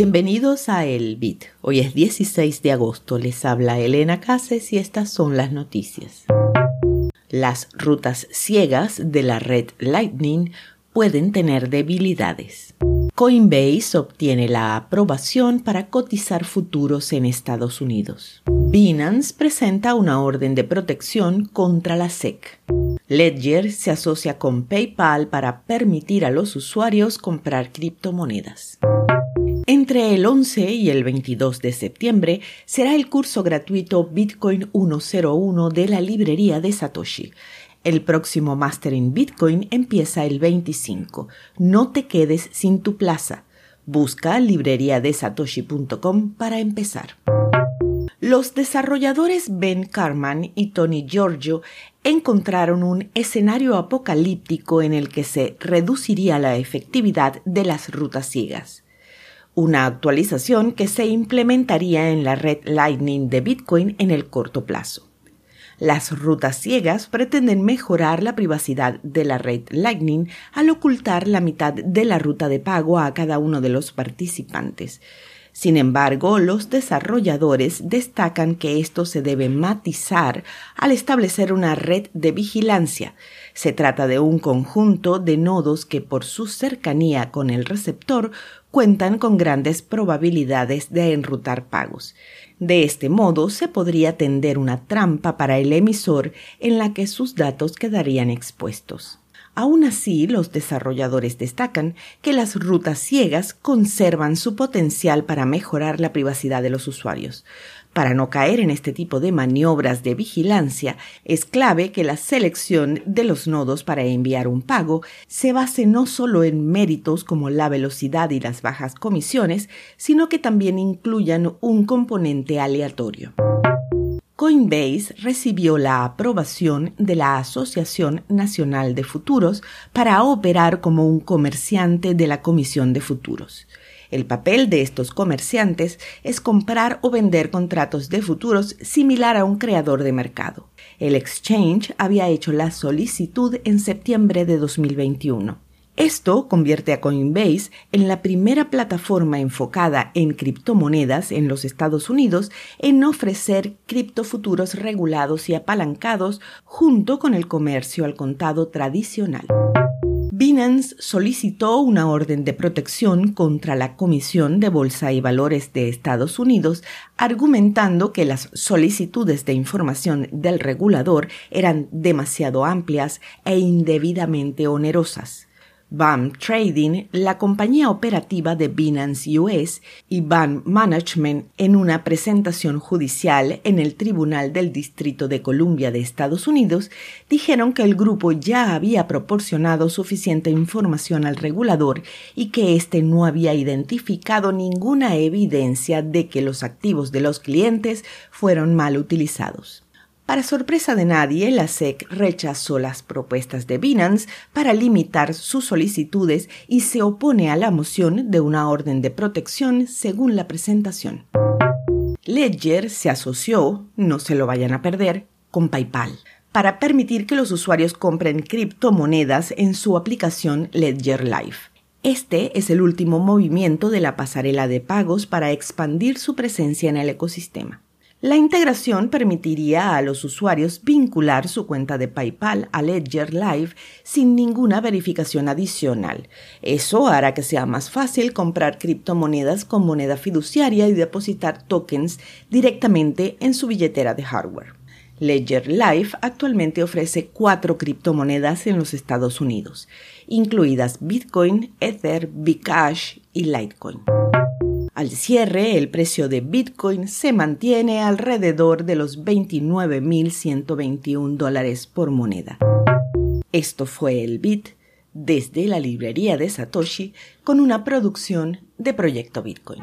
Bienvenidos a El Bit. Hoy es 16 de agosto. Les habla Elena Cases y estas son las noticias. Las rutas ciegas de la red Lightning pueden tener debilidades. Coinbase obtiene la aprobación para cotizar futuros en Estados Unidos. Binance presenta una orden de protección contra la SEC. Ledger se asocia con PayPal para permitir a los usuarios comprar criptomonedas. Entre el 11 y el 22 de septiembre será el curso gratuito Bitcoin 101 de la librería de Satoshi. El próximo Master in Bitcoin empieza el 25. No te quedes sin tu plaza. Busca libreriadesatoshi.com para empezar. Los desarrolladores Ben Carman y Tony Giorgio encontraron un escenario apocalíptico en el que se reduciría la efectividad de las rutas ciegas una actualización que se implementaría en la red Lightning de Bitcoin en el corto plazo. Las rutas ciegas pretenden mejorar la privacidad de la red Lightning al ocultar la mitad de la ruta de pago a cada uno de los participantes. Sin embargo, los desarrolladores destacan que esto se debe matizar al establecer una red de vigilancia. Se trata de un conjunto de nodos que por su cercanía con el receptor cuentan con grandes probabilidades de enrutar pagos. De este modo se podría tender una trampa para el emisor en la que sus datos quedarían expuestos. Aún así, los desarrolladores destacan que las rutas ciegas conservan su potencial para mejorar la privacidad de los usuarios. Para no caer en este tipo de maniobras de vigilancia, es clave que la selección de los nodos para enviar un pago se base no solo en méritos como la velocidad y las bajas comisiones, sino que también incluyan un componente aleatorio. Coinbase recibió la aprobación de la Asociación Nacional de Futuros para operar como un comerciante de la Comisión de Futuros. El papel de estos comerciantes es comprar o vender contratos de futuros similar a un creador de mercado. El exchange había hecho la solicitud en septiembre de 2021. Esto convierte a Coinbase en la primera plataforma enfocada en criptomonedas en los Estados Unidos en ofrecer criptofuturos regulados y apalancados junto con el comercio al contado tradicional. Binance solicitó una orden de protección contra la Comisión de Bolsa y Valores de Estados Unidos, argumentando que las solicitudes de información del regulador eran demasiado amplias e indebidamente onerosas. BAM Trading, la compañía operativa de Binance US, y BAM Management en una presentación judicial en el Tribunal del Distrito de Columbia de Estados Unidos, dijeron que el grupo ya había proporcionado suficiente información al regulador y que éste no había identificado ninguna evidencia de que los activos de los clientes fueron mal utilizados. Para sorpresa de nadie, la SEC rechazó las propuestas de Binance para limitar sus solicitudes y se opone a la moción de una orden de protección según la presentación. Ledger se asoció, no se lo vayan a perder, con PayPal para permitir que los usuarios compren criptomonedas en su aplicación Ledger Live. Este es el último movimiento de la pasarela de pagos para expandir su presencia en el ecosistema. La integración permitiría a los usuarios vincular su cuenta de PayPal a Ledger Live sin ninguna verificación adicional. Eso hará que sea más fácil comprar criptomonedas con moneda fiduciaria y depositar tokens directamente en su billetera de hardware. Ledger Live actualmente ofrece cuatro criptomonedas en los Estados Unidos, incluidas Bitcoin, Ether, Bcash y Litecoin. Al cierre, el precio de Bitcoin se mantiene alrededor de los 29.121 dólares por moneda. Esto fue el Bit desde la librería de Satoshi con una producción de Proyecto Bitcoin.